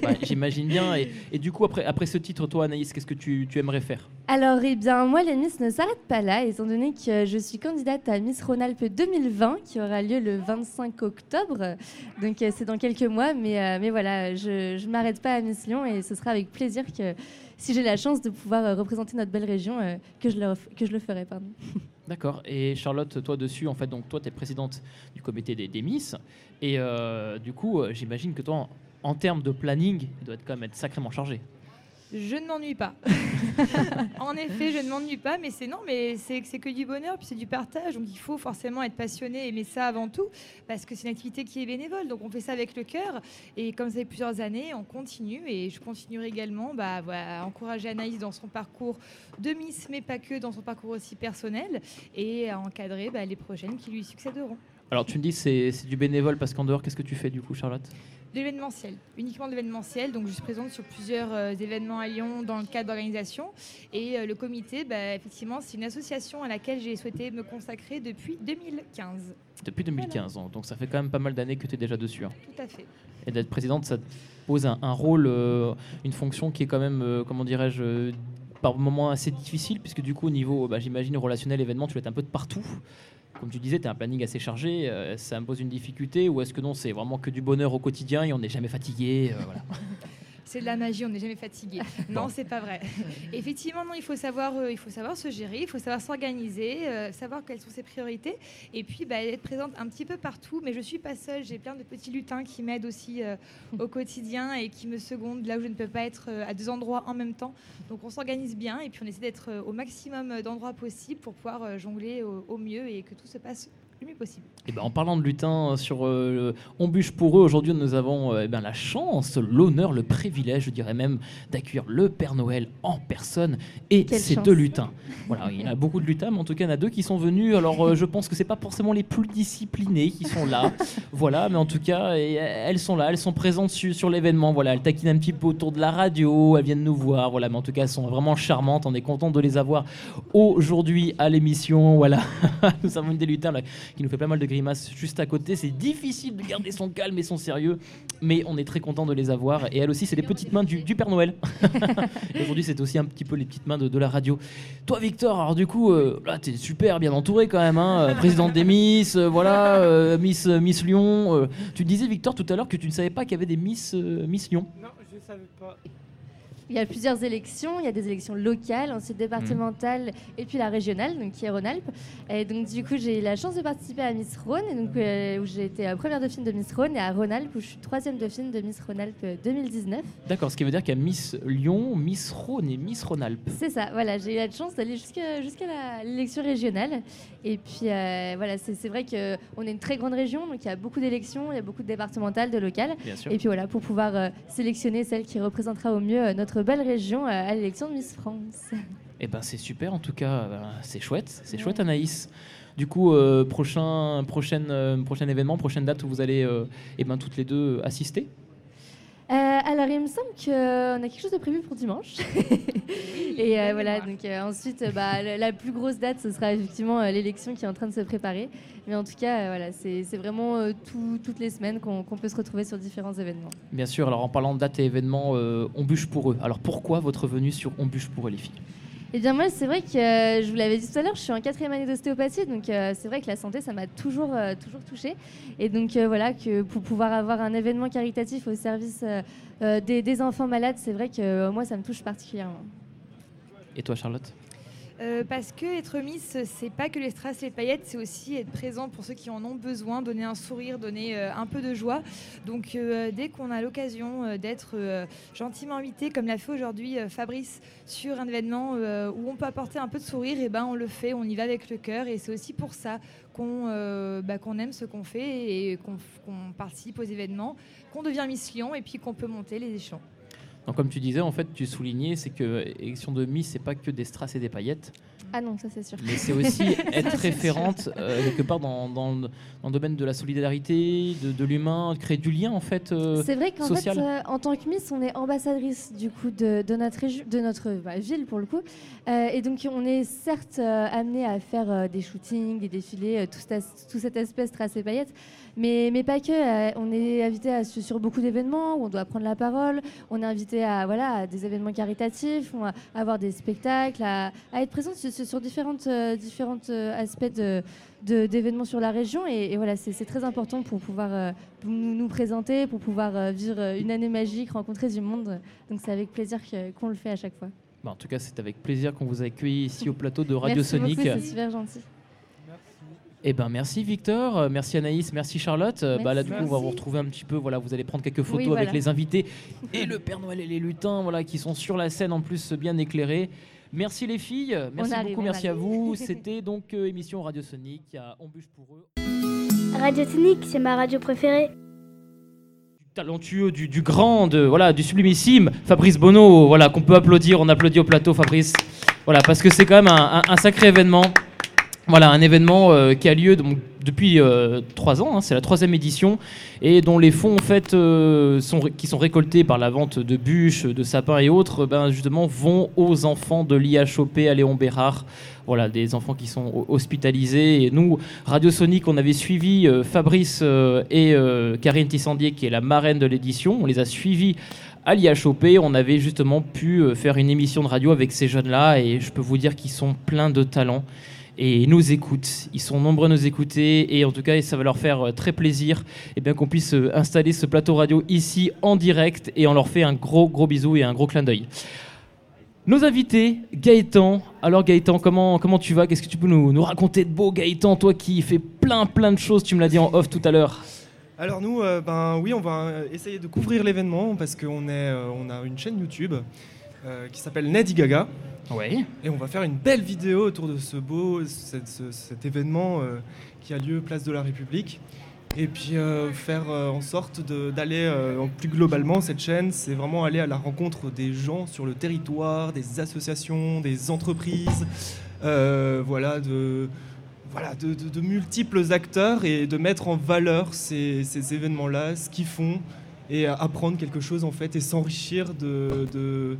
Ouais, J'imagine bien. Et, et du coup, après, après ce titre, toi, Anaïs, qu'est-ce que tu, tu aimerais faire? Alors, eh bien, moi, les Miss ne s'arrêtent pas là, étant donné que je suis candidate à Miss Rhône-Alpes 2020, qui aura lieu le 25 octobre. Donc, euh, c'est dans quelques mois. Mais, euh, mais voilà, je ne m'arrête pas à Miss Lyon et ce sera avec plaisir que, si j'ai la chance de pouvoir euh, représenter notre belle région, euh, que, je le, que je le ferai. D'accord. Et Charlotte, toi dessus, en fait, donc toi, tu es présidente du comité des, des Miss. Et euh, du coup, j'imagine que toi, en, termes de planning, il doit être quand même être sacrément chargé. Je ne m'ennuie pas. en effet, je ne m'ennuie pas, mais c'est non, mais c'est que du bonheur, puis c'est du partage. Donc il faut forcément être passionné, aimer ça avant tout, parce que c'est une activité qui est bénévole. Donc on fait ça avec le cœur. Et comme ça fait plusieurs années, on continue. Et je continuerai également bah, voilà, à encourager Anaïs dans son parcours de Miss, mais pas que, dans son parcours aussi personnel, et à encadrer bah, les prochaines qui lui succéderont. Alors, tu me dis c'est c'est du bénévole parce qu'en dehors, qu'est-ce que tu fais du coup, Charlotte? L'événementiel, uniquement de l'événementiel. Donc, je suis présente sur plusieurs euh, événements à Lyon dans le cadre d'organisation. Et euh, le comité, bah, effectivement, c'est une association à laquelle j'ai souhaité me consacrer depuis 2015. Depuis 2015, hein, donc ça fait quand même pas mal d'années que tu es déjà dessus. hein. Tout à fait. Et d'être présidente, ça te pose un, un rôle, euh, une fonction qui est quand même, comment dirais-je, par moments assez difficile, puisque du coup, au niveau, bah, j'imagine, relationnel, événement, tu être un peu de partout. Comme tu disais, tu as un planning assez chargé, euh, ça impose une difficulté, ou est-ce que non, c'est vraiment que du bonheur au quotidien et on n'est jamais fatigué euh. C'est de la magie, on n'est jamais fatigué. non, c'est pas vrai. Effectivement, non, il faut savoir, euh, il faut savoir se gérer, il faut savoir s'organiser, euh, savoir quelles sont ses priorités, et puis bah, être présente un petit peu partout. Mais je suis pas seule, j'ai plein de petits lutins qui m'aident aussi euh, au quotidien et qui me secondent là où je ne peux pas être à deux endroits en même temps. Donc on s'organise bien et puis on essaie d'être au maximum d'endroits possibles pour pouvoir jongler au, au mieux et que tout se passe possible. Et ben, en parlant de lutin sur euh, On bûche pour eux, aujourd'hui nous avons euh, eh ben, la chance, l'honneur, le privilège, je dirais même, d'accueillir le Père Noël en personne et Quelle chance. deux lutins. Voilà, il y en a beaucoup de lutins, mais en tout cas il y en a deux qui sont venus. Alors euh, je pense que c'est pas forcément les plus disciplinés qui sont là. voilà, mais en tout cas et, euh, elles sont là, elles sont présentes su- sur l'événement. Voilà, elles taquinent un petit peu autour de la radio, elles viennent nous voir. Voilà, mais en tout cas elles sont vraiment charmantes. On est content de les avoir aujourd'hui à l'émission. Voilà, nous avons une des lutins là, qui nous fait pas mal de grimaces juste à côté. C'est difficile de garder son calme et son sérieux, mais on est très content de les avoir. Et elle aussi, c'est les petites mains du, du Père Noël. Aujourd'hui, c'est aussi un petit peu les petites mains de, de la radio. Toi, Victor, alors du coup, euh, là, t'es super bien entouré quand même, hein, euh, présidente des Miss, euh, voilà, euh, Miss, Miss Lyon. euh. tu disais, Victor, tout à l'heure que tu ne savais pas qu'il y avait des Miss, euh, Miss Lyon. Non, je savais pas. Il y a plusieurs élections. Il y a des élections locales, ensuite départementales et puis la régionale, donc qui est Rhône-Alpes. Et donc du coup, j'ai eu la chance de participer à Miss Rhône, et donc euh, où j'ai été euh, première dauphine de Miss Rhône, et à Rhône-Alpes où je suis troisième dauphine de Miss Rhône-Alpes euh, 2019. D'accord, ce qui veut dire qu'il y a Miss Lyon, Miss Rhône et Miss Rhône-Alpes. C'est ça. Voilà, j'ai eu la chance d'aller jusqu'à la- l'élection régionale. Et puis euh, voilà, c'est vrai que on est une très grande région, donc il y a beaucoup d'élections, il y a beaucoup de départementales, de locales. Bien sûr. Et puis voilà, pour pouvoir euh, sélectionner celle qui représentera au mieux euh, notre belle région euh, à l'élection de Miss France. Eh ben c'est super en tout cas, euh, c'est chouette, c'est chouette Anaïs. Du coup, euh, prochain, prochaine, euh, prochain événement, prochaine date où vous allez euh, eh ben, toutes les deux assister alors, il me semble qu'on a quelque chose de prévu pour dimanche. Et euh, voilà, donc euh, ensuite, euh, bah, la, plus grosse date, ce sera effectivement euh, l'élection qui est en train de se préparer. Mais en tout cas, euh, voilà, c'est c'est vraiment euh, tout- toutes les semaines qu'on peut se retrouver sur différents événements. Bien sûr, alors en parlant de date et événements, euh, on bûche pour eux. Alors pourquoi votre venue sur On bûche pour eux les filles? Eh bien moi, c'est vrai que euh, je vous l'avais dit tout à l'heure, je suis en quatrième année d'ostéopathie, donc euh, c'est vrai que la santé, ça m'a toujours, euh, toujours touchée. Et donc voilà, que pour pouvoir avoir un événement caritatif au service des, des enfants malades, c'est vrai que moi, ça me touche particulièrement. Et toi Charlotte? Euh, parce que être Miss, c'est pas que les strass et les paillettes, c'est aussi être présent pour ceux qui en ont besoin, donner un sourire, donner euh, un peu de joie. Donc euh, dès qu'on a l'occasion d'être gentiment invité, comme l'a fait aujourd'hui Fabrice, sur un événement où on peut apporter un peu de sourire, et ben on le fait, on y va avec le cœur. Et c'est aussi pour ça qu'on bah, aime ce qu'on fait et qu'on qu'on participe aux événements, qu'on devient Miss Lyon et puis qu'on peut monter les échelons. Donc comme tu disais, en fait, tu soulignais, c'est que élection de Miss, c'est pas que des strass et des paillettes, Ah non, ça c'est sûr. mais c'est aussi être référente euh, quelque part dans, dans le, dans le domaine de la solidarité, de, de l'humain, créer du lien en fait. euh, C'est vrai qu'en fait, euh, en tant que Miss, on est ambassadrice du coup de, de notre, de notre bah, ville pour le coup. Et donc on est certes amené à faire des shootings, des défilés, tout, as- tout cet aspect strass et paillettes. Mais, mais pas que. on est invité à, sur beaucoup d'événements où on doit prendre la parole. On est invité à, voilà, à des événements caritatifs, on va avoir des spectacles, à, à être présent sur, sur- sur différentes, euh, différentes euh, aspects de, de- d'événements sur la région. Et, et voilà, c'est, très important pour pouvoir euh, nous, nous présenter, pour pouvoir euh, vivre une année magique, rencontrer du monde. Donc c'est avec plaisir qu'on le fait à chaque fois. bah, en tout cas, c'est avec plaisir qu'on vous accueille ici au plateau de Radio Merci Sonic. c'est super gentil. Eh ben merci Victor, merci Anaïs, merci Charlotte. Bah là du coup on va vous retrouver un petit peu. Voilà, vous allez prendre quelques photos Oui, avec les invités et le Père Noël et les lutins, voilà, qui sont sur la scène en plus bien éclairés. Merci les filles, merci beaucoup, merci à vous. C'était donc euh, émission Radio Sonic à On bûche pour eux. Radio Sonic, c'est ma radio préférée. talentueux, du, du grand, de, voilà, du sublimissime, Fabrice Bonneau, voilà, qu'on peut applaudir, on applaudit au plateau Fabrice, voilà, parce que c'est quand même un, un- un sacré événement. Voilà, un événement euh, qui a lieu donc, depuis euh, trois ans, hein, c'est la troisième édition, et dont les fonds en fait, euh, qui sont récoltés par la vente de bûches, de sapins et autres, ben, justement vont aux enfants de l'IHOP à Léon Bérard. Voilà, des enfants qui sont ho- hospitalisés. Et nous, Radio Sonic, on avait suivi euh, Fabrice et Karine Tissandier, qui est la marraine de l'édition. On les a suivis à l'IHOP. On avait justement pu faire une émission de radio avec ces jeunes-là, et je peux vous dire qu'ils sont pleins de talent et nous écoutent. Ils sont nombreux à nous écouter et en tout cas, ça va leur faire euh, très plaisir eh bien, qu'on puisse euh, installer ce plateau radio ici en direct et on leur fait un gros gros bisou et un gros clin d'œil. Nos invités, Gaëtan. Alors Gaëtan, comment, comment tu vas? Qu'est-ce que tu peux nous, nous raconter de beau Gaëtan, toi qui fais plein plein de choses, tu me l'as dit en off tout à l'heure. Alors nous, euh, ben oui, on va essayer de couvrir l'événement parce qu'on on a une chaîne YouTube qui s'appelle Nedi Gaga. Oui. Et on va faire une belle vidéo autour de ce beau, cet, ce- cet événement euh, qui a lieu place de la République. Et puis euh, faire euh, en sorte d'aller plus globalement cette chaîne, c'est vraiment aller à la rencontre des gens sur le territoire, des associations, des entreprises, voilà, de, voilà, de, multiples acteurs et de mettre en valeur ces, événements-là, ce qu'ils font et apprendre quelque chose en fait et s'enrichir de,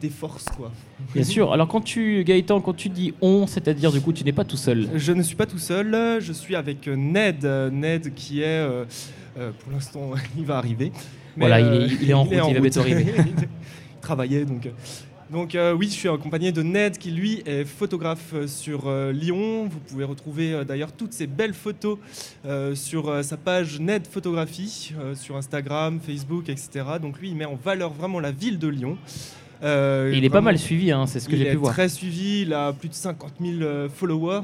des forces, quoi. Bien sûr. Alors quand tu, Gaëtan, quand tu dis on, c'est-à-dire du coup, tu n'es pas tout seul. Je ne suis pas tout seul, je suis avec Ned, Ned qui est, euh, euh, pour l'instant, il va arriver. Mais, Voilà, il euh, est- il est en route, il va bientôt arriver. il travaillait donc. euh, Donc euh, oui, je suis accompagné de Ned qui lui est photographe euh, sur euh, Lyon. Vous pouvez retrouver euh, d'ailleurs toutes ces belles photos euh, sur euh, sa page Ned Photographie euh, sur Instagram, Facebook, etc. Donc lui, il met en valeur vraiment la ville de Lyon. Euh, il est pas mal suivi, hein, c'est ce que il j'ai est pu voir. très suivi, il a plus de 50 000 euh, followers.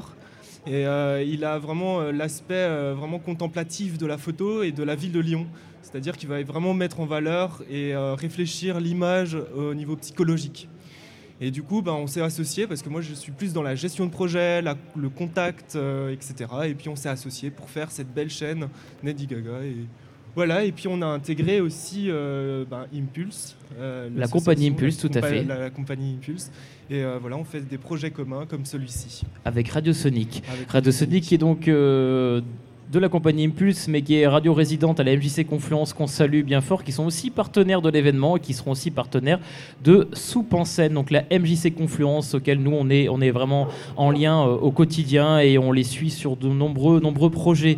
Et euh, il a vraiment euh, l'aspect euh, vraiment contemplatif de la photo et de la ville de Lyon. C'est-à-dire qu'il va vraiment mettre en valeur et réfléchir l'image au niveau psychologique. Et du coup, ben, on s'est associés parce que moi je suis plus dans la gestion de projet, la- le contact, etc. Et puis on s'est associés pour faire cette belle chaîne Nedi Gaga. Et voilà, et puis on a intégré aussi euh, ben, Impulse. euh, La compagnie Impulse, tout à fait. La, la compagnie Impulse. Et euh, voilà, on fait des projets communs comme celui-ci. Avec Radio Sonic. Avec Radio Sonic qui est donc de la compagnie Impulse, mais qui est radio résidente à la MJC Confluence, qu'on salue bien fort, qui sont aussi partenaires de l'événement et qui seront aussi partenaires de Soupe en scène, donc la MJC Confluence, auquel nous on est, on est vraiment en lien euh, au quotidien et on les suit sur de nombreux, nombreux projets.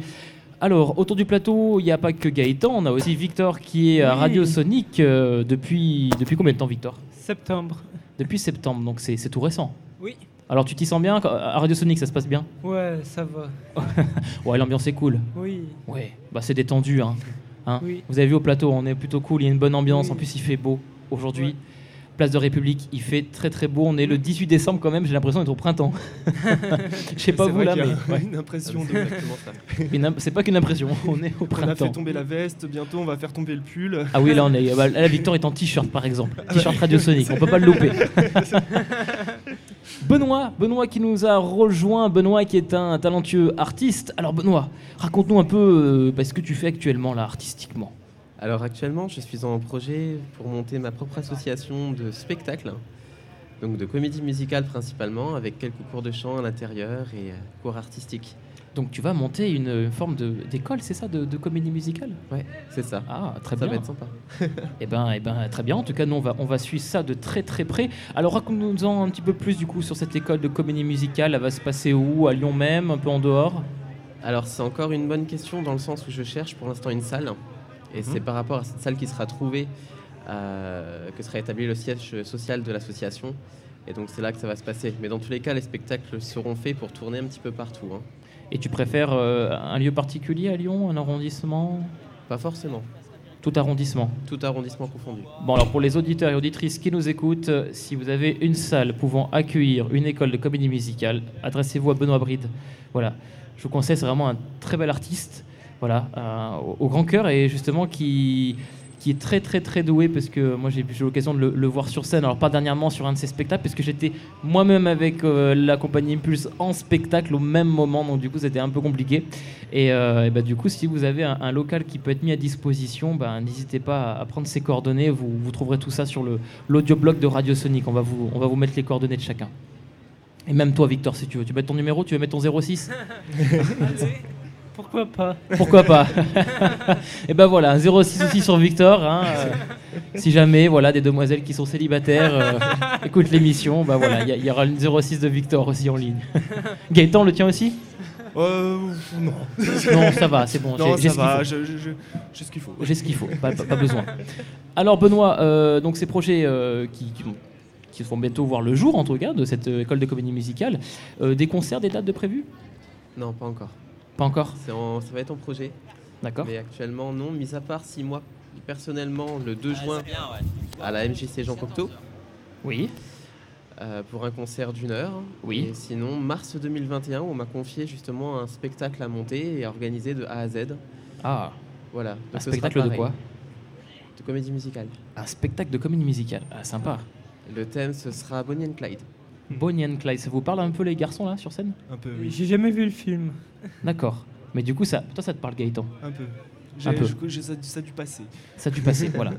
Alors, autour du plateau, il n'y a pas que Gaëtan, on a aussi Victor qui est à Oui. Radio Sonic euh, depuis, depuis combien de temps, Victor? Septembre. Depuis septembre, donc c'est tout récent. Oui. Alors, tu t'y sens bien À Radio Sonic, ça se passe bien? Ouais, ça va. Ouais, l'ambiance est cool. Oui. Ouais, bah c'est détendu. Hein. Hein? Oui. Vous avez vu au plateau, on est plutôt cool, il y a une bonne ambiance. En plus, il fait beau aujourd'hui. Place de République, il fait très très beau. On est le 18 décembre quand même, j'ai l'impression d'être au printemps. Je sais pas C'est vous là, mais. ouais. une impression de- C'est pas qu'une impression, on est au On a fait printemps. tomber la veste, bientôt on va faire tomber le pull. Ah oui, là on est. bah, là, Victor est en t-shirt par exemple. T-shirt radiosonique, on peut pas le louper. Benoît, Benoît qui nous a rejoint, Benoît qui est un talentueux artiste. Alors Benoît, raconte-nous un peu euh, bah, ce que tu fais actuellement là, artistiquement. Alors actuellement, je suis en projet pour monter ma propre association de spectacles, donc de comédie musicale principalement, avec quelques cours de chant à l'intérieur et euh, cours artistiques. Donc tu vas monter une, forme d'école, c'est ça, de, de comédie musicale? Ouais, c'est ça. Ah, très Ça bien. va être sympa. Eh ben, eh ben, très bien. En tout cas, nous, on va, on va suivre ça de très très près. Alors, raconte-nous-en un petit peu plus du coup sur cette école de comédie musicale. Elle va se passer où? À Lyon même, un peu en dehors? Alors c'est encore une bonne question dans le sens où je cherche pour l'instant une salle. Et c'est par rapport à cette salle qui sera trouvée euh, que sera établi le siège social de l'association. Et donc c'est là que ça va se passer. Mais dans tous les cas, les spectacles seront faits pour tourner un petit peu partout. hein. Et tu préfères euh, un lieu particulier à Lyon, un arrondissement? Pas forcément. Tout arrondissement. Tout arrondissement confondu. Bon, alors pour les auditeurs et auditrices qui nous écoutent, euh, si vous avez une salle pouvant accueillir une école de comédie musicale, adressez-vous à Benoît Bride. Voilà, je vous conseille, c'est vraiment un très bel artiste, voilà, euh, au, au grand cœur et justement qui, qui est très très très doué parce que moi j'ai eu l'occasion de le, le voir sur scène, alors pas dernièrement sur un de ses spectacles parce que j'étais moi-même avec euh, la compagnie Impulse en spectacle au même moment, donc du coup c'était un peu compliqué. Et, euh, et bah, du coup, si vous avez un, un local qui peut être mis à disposition, bah, n'hésitez pas à, à prendre ses coordonnées. Vous, vous trouverez tout ça sur le- l'audioblog de Radio Sonic. On va, vous, on va vous mettre les coordonnées de chacun. Et même toi, Victor, si tu veux. Tu mets ton numéro, tu veux mettre ton 06 Allez, pourquoi pas Pourquoi pas Et ben voilà, un 06 aussi sur Victor. hein, euh, si jamais, voilà, des demoiselles qui sont célibataires euh, écoutent l'émission, bah voilà, il y, aura une 06 de Victor aussi en ligne. Gaëtan, le tien aussi Euh, non. Non, ça va, c'est bon. Non, j'ai- ce qu'il va, faut. je- je- je- j'ai ce qu'il faut. J'ai ce qu'il faut, pas, pas- pas besoin. Alors Benoît, euh, donc ces projets euh, qui, qui vont- qui vont bientôt voir le jour en tout cas de cette euh, école de comédie musicale, euh, des concerts, des dates de prévues? Non, pas encore. Pas encore en- ça va être en projet. D'accord. Mais actuellement, non, mis à part si moi, personnellement, le 2 Ah, juin, c'est bien, ouais. à la MJC Jean Cocteau. Oui. Euh, pour un concert d'une heure. Oui. Et sinon, mars 2021, on m'a confié justement un spectacle à monter et à organiser de A à Z. Ah. Voilà. Un Donc ce sera spectacle de quoi De comédie musicale. Un spectacle de comédie musicale. Ah, sympa. Le thème, ce sera Bonnie and Clyde. Bonnie and Clyde, ça vous parle un peu les garçons là sur scène? Un peu, J'ai jamais vu le film. D'accord. Mais du coup, ça, toi, ça te parle Gaëtan? Un peu. Un peu. je- ça, ça du passé. Ça a dû passer, voilà.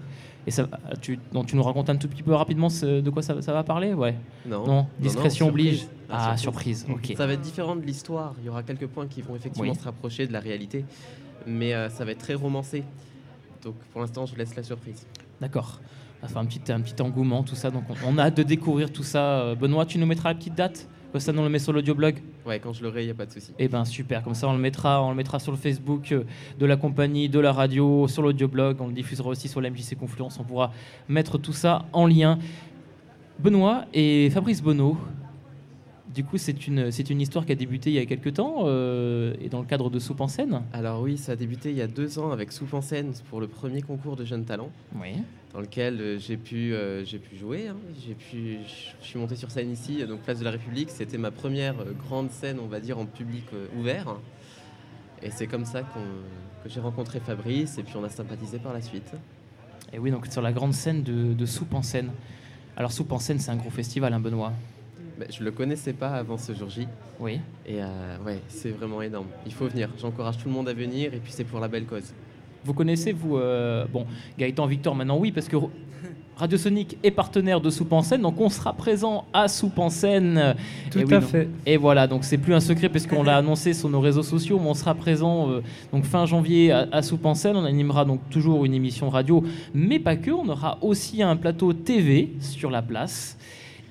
Et ça, tu, donc tu nous racontes un tout petit peu rapidement ce- de quoi ça, ça va parler? Ouais. Non. Non, discrétion non, oblige. surprise. Ah, surprise, ok. Ça va être différent de l'histoire. Il y aura quelques points qui vont effectivement Oui. se rapprocher de la réalité. Mais euh, ça va être très romancé. Donc pour l'instant, je laisse la surprise. D'accord. Enfin, un petit, un petit engouement, tout ça. Donc, on, on a hâte de découvrir tout ça. Euh, Benoît, tu nous mettras la petite date? Comme ça, on le met sur l'audioblog? Ouais, quand je l'aurai, il n'y a pas de souci. Eh ben super, comme ça on le mettra, on le mettra sur le Facebook euh, de la compagnie, de la radio, sur l'audioblog, on le diffusera aussi sur la MJC Confluence, on pourra mettre tout ça en lien. Benoît et Fabrice Bonneau, du coup c'est une, c'est une histoire qui a débuté il y a quelques temps euh, et dans le cadre de Soupe en scène. Alors oui, ça a débuté il y a deux ans avec Soupe en scène pour le premier concours de jeunes talents. Oui. Dans lequel euh, j'ai pu, euh, j'ai pu jouer. hein. J'ai pu, je suis monté sur scène ici, donc place de la République. C'était ma première grande scène, on va dire, en public euh, ouvert. Et c'est comme ça qu'on- que j'ai rencontré Fabrice et puis on a sympathisé par la suite. Et oui, donc sur la grande scène de, de Soupe en scène. Alors Soupe en scène c'est un gros festival, hein, Benoît? Bah, je le connaissais pas avant ce jour J. Oui. Et euh, ouais, c'est vraiment énorme. Il faut venir. J'encourage tout le monde à venir et puis c'est pour la belle cause. Vous connaissez, vous, euh, bon, Gaëtan Victor, maintenant oui, parce que Radio Sonic est partenaire de Soupe en scène, donc on sera présent à Soupe en scène. Tout Et oui, à fait. Et voilà, donc c'est plus un secret parce qu'on l'a annoncé sur nos réseaux sociaux, mais on sera présent euh, donc fin janvier à, à Soupe en scène. On animera donc toujours une émission radio, mais pas que. On aura aussi un plateau TV sur la place.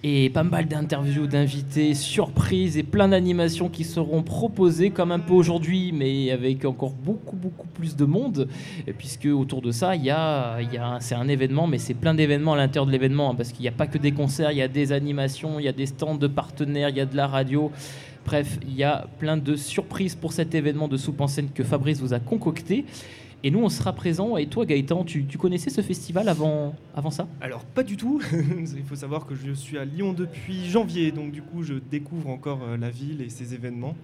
Et pas mal d'interviews, d'invités, surprises et plein d'animations qui seront proposées, comme un peu aujourd'hui, mais avec encore beaucoup, beaucoup plus de monde. Puisque autour de ça, y a, c'est un événement, mais c'est plein d'événements à l'intérieur de l'événement, hein, parce qu'il n'y a pas que des concerts, il y a des animations, il y a des stands de partenaires, il y a de la radio. Bref, il y a plein de surprises pour cet événement de soupe en scène que Fabrice vous a concocté. Et nous, on sera présents. Et toi, Gaëtan, tu, tu connaissais ce festival avant, avant ça? Alors pas du tout. Il faut savoir que je suis à Lyon depuis janvier, donc du coup je découvre encore euh, la ville et ses événements.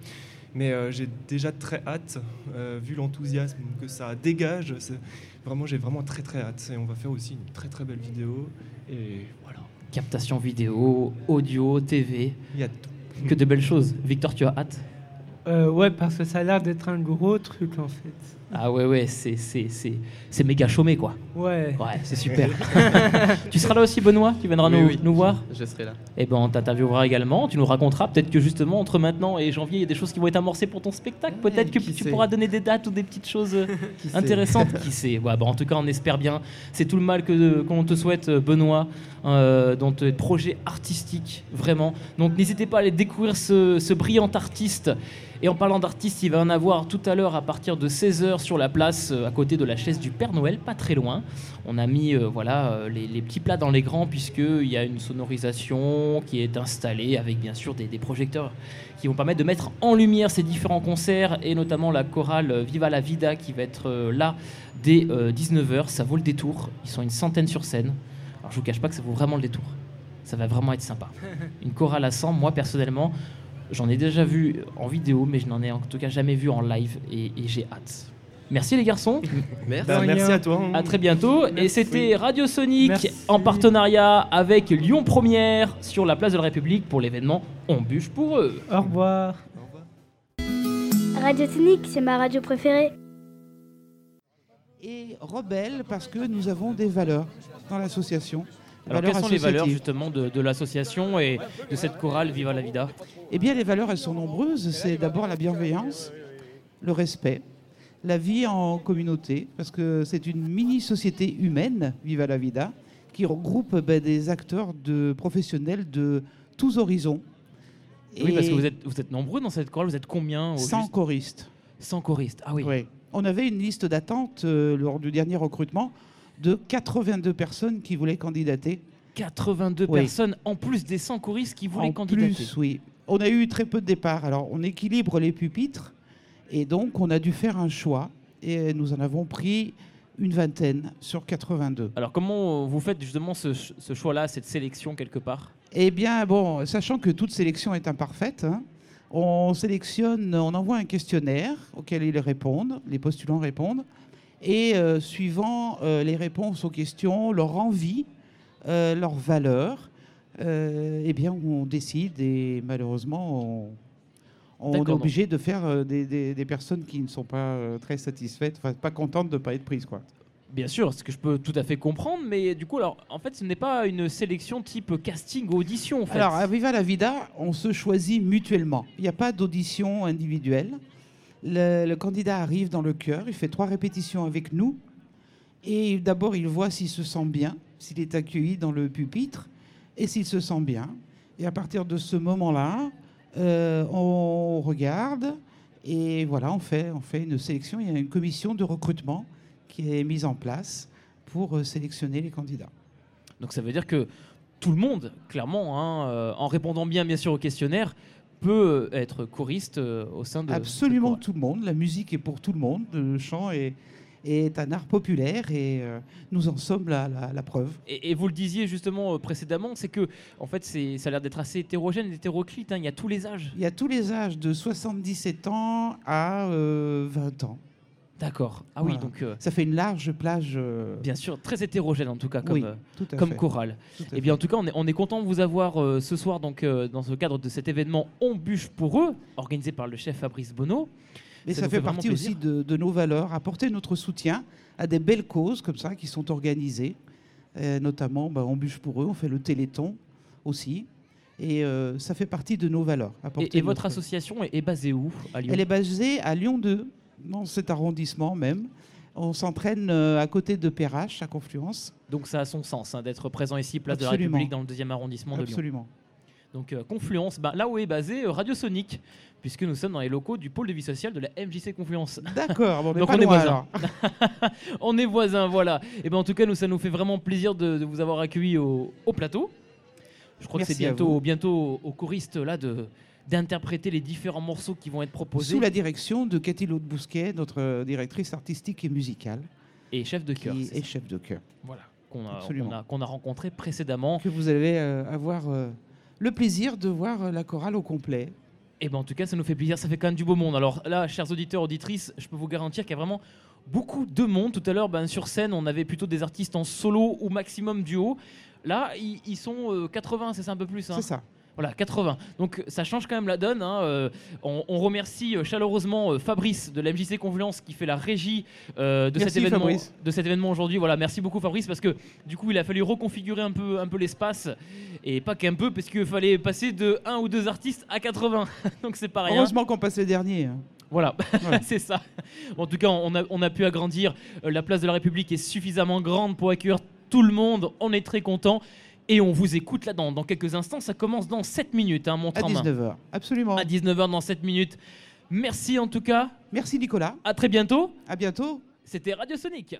Mais euh, j'ai déjà très hâte, euh, vu l'enthousiasme que ça dégage. Vraiment, j'ai vraiment très très hâte. Et on va faire aussi une très très belle vidéo. Et voilà. Captation vidéo, audio, TV. Il y a tout. Que de belles choses. Victor, tu as hâte? Euh, ouais, parce que ça a l'air d'être un gros truc en fait. Ah ouais, ouais, c'est, c'est, c'est, c'est méga chômé, quoi. Ouais. Ouais, c'est super. tu seras là aussi, Benoît Tu viendras Oui, nous, oui, nous voir Je serai là. Eh ben, on t'interviewera également. Tu nous raconteras peut-être que justement, entre maintenant et janvier, il y a des choses qui vont être amorcées pour ton spectacle. Peut-être que tu sait pourras donner des dates ou des petites choses euh, Qui intéressantes. qui sait ouais, bah, En tout cas, on espère bien. C'est tout le mal que, qu'on te souhaite, euh, Benoît, euh, dans tes projets artistiques, vraiment. Donc, n'hésitez pas à aller découvrir ce, ce brillant artiste. Et en parlant d'artistes, il va en avoir tout à l'heure à partir de 16h sur la place, euh, à côté de la chaise du Père Noël, pas très loin. On a mis euh, voilà, euh, les, les petits plats dans les grands, puisqu'il y a une sonorisation qui est installée avec bien sûr des, des projecteurs qui vont permettre de mettre en lumière ces différents concerts, et notamment la chorale Viva la Vida qui va être là dès 19h. Ça vaut le détour. Ils sont une centaine sur scène. Alors je vous cache pas que ça vaut vraiment le détour. Ça va vraiment être sympa. Une chorale à 100, moi personnellement, J'en ai déjà vu en vidéo, mais je n'en ai en tout cas jamais vu en live et, et j'ai hâte. Merci les garçons. Merci. Bah, merci à toi. À très bientôt. Et c'était Radio Sonic Merci. en partenariat avec Lyon Première sur la place de la République pour l'événement On bûche pour eux. Au revoir. Radio Technique, c'est ma radio préférée. Et rebelle parce que nous avons des valeurs dans l'association. Alors quelles sont les valeurs justement de, de l'association et de cette chorale Viva la Vida? Eh bien, les valeurs, elles sont nombreuses. C'est d'abord la bienveillance, le respect, la vie en communauté, parce que c'est une mini-société humaine, Viva la Vida, qui regroupe ben, des acteurs de professionnels de tous horizons. Oui, parce que vous êtes, vous êtes nombreux dans cette chorale. Vous êtes combien au 100 juste choristes. 100 choristes. Ah oui. Oui. On avait une liste d'attente euh, lors du dernier recrutement de 82 personnes qui voulaient candidater. 82 Oui. personnes en plus des 100 choristes qui voulaient en candidater. plus, oui. On a eu très peu de départs. Alors, on équilibre les pupitres et donc on a dû faire un choix et nous en avons pris une vingtaine sur 82. Alors comment vous faites justement ce, ce choix-là, cette sélection quelque part? Eh bien, bon, sachant que toute sélection est imparfaite, hein, on sélectionne, on envoie un questionnaire auquel ils répondent, les postulants répondent, et euh, suivant euh, les réponses aux questions, leur envie, euh, leurs valeurs, euh, eh bien, on décide et malheureusement, on, on est obligé de faire euh, des, des- des personnes qui ne sont pas euh, très satisfaites, enfin, pas contentes de ne pas être prises, quoi. Bien sûr, ce que je peux tout à fait comprendre, mais du coup, alors, en fait, ce n'est pas une sélection type casting ou audition, en fait. Alors, à Viva la Vida, on se choisit mutuellement. Il n'y a pas d'audition individuelle. Le, le candidat arrive dans le chœur, il fait trois répétitions avec nous. Et d'abord, il voit s'il se sent bien. s'il est accueilli dans le pupitre et s'il se sent bien. Et à partir de ce moment-là, on regarde et voilà, on fait, on fait une sélection. Il y a une commission de recrutement qui est mise en place pour euh, sélectionner les candidats. Donc ça veut dire que tout le monde, clairement, hein, euh, en répondant bien bien sûr au questionnaire, peut être choriste euh, au sein de... Absolument tout le monde. La musique est pour tout le monde. Le chant est, est un art populaire et euh, nous en sommes la, la- la preuve. Et, et vous le disiez justement euh, précédemment, c'est que en fait ça a l'air d'être assez hétérogène, hétéroclite, hein, il y a tous les âges. Il y a tous les âges de 77 ans à euh, 20 ans. D'accord. Ah oui, donc... euh, Ça fait une large plage. euh, Bien sûr, très hétérogène en tout cas comme, Oui, euh, tout à comme fait. chorale. Tout Et bien en tout cas, on est, on est content de vous avoir euh, ce soir donc euh, dans le cadre de cet événement On bûche pour eux, organisé par le chef Fabrice Bonneau. Mais ça, fait partie plaisir. aussi de, de nos valeurs, apporter notre soutien à des belles causes comme ça qui sont organisées. Notamment, bah, on bûche pour eux, on fait le Téléthon aussi. Et euh, ça fait partie de nos valeurs. Et, votre association est, est basée où à Lyon? Elle est basée à Lyon 2, dans cet arrondissement même. On s'entraîne euh, à côté de Perrache, à Confluence. Donc ça a son sens hein, d'être présent ici, place de la. République, dans le deuxième arrondissement de Lyon. Absolument. Donc euh, Confluence, bah, là où est basé euh, Radio Sonic, puisque nous sommes dans les locaux du pôle de vie sociale de la MJC Confluence. D'accord, bon, on est Donc on est voisins. on est voisins, voilà. Et ben en tout cas, nous, ça nous fait vraiment plaisir de, de vous avoir accueillis au, au plateau. Je crois Merci que c'est bientôt, bientôt aux choristes là de d'interpréter les différents morceaux qui vont être proposés. Sous la direction de Cathy Laude Bousquet, notre euh, directrice artistique et musicale. Et chef de chœur. Ça. chef de chœur. Voilà. Qu'on a, rencontré précédemment. Que vous allez euh, avoir euh, le plaisir de voir la chorale au complet. Et ben en tout cas, ça nous fait plaisir, ça fait quand même du beau monde. Alors là, chers auditeurs, auditrices, je peux vous garantir qu'il y a vraiment beaucoup de monde. Tout à l'heure, ben, sur scène, on avait plutôt des artistes en solo ou maximum duo. Là, ils, sont euh, 80, c'est ça un peu plus hein? C'est ça. Voilà, 80. Donc ça change quand même la donne. hein. Euh, on, on remercie euh, chaleureusement euh, Fabrice de la MJC Confluence qui fait la régie euh, de, cet événement, Fabrice. de cet événement aujourd'hui. Voilà, merci beaucoup Fabrice parce que du coup il a fallu reconfigurer un peu, un peu l'espace et pas qu'un peu parce qu'il fallait passer de un ou deux artistes à 80. Donc c'est pas rien. Heureusement qu'on passe les derniers. hein. Voilà, c'est ça. En tout cas, on a, on a pu agrandir. La place de la République est suffisamment grande pour accueillir tout le monde. On est très content. Et on vous écoute là dans, dans quelques instants. Ça commence dans 7 minutes, hein, montre À en main. 19h. Absolument. À 19h dans 7 minutes. Merci en tout cas. Merci Nicolas. À très bientôt. À bientôt. C'était Radio Sonic.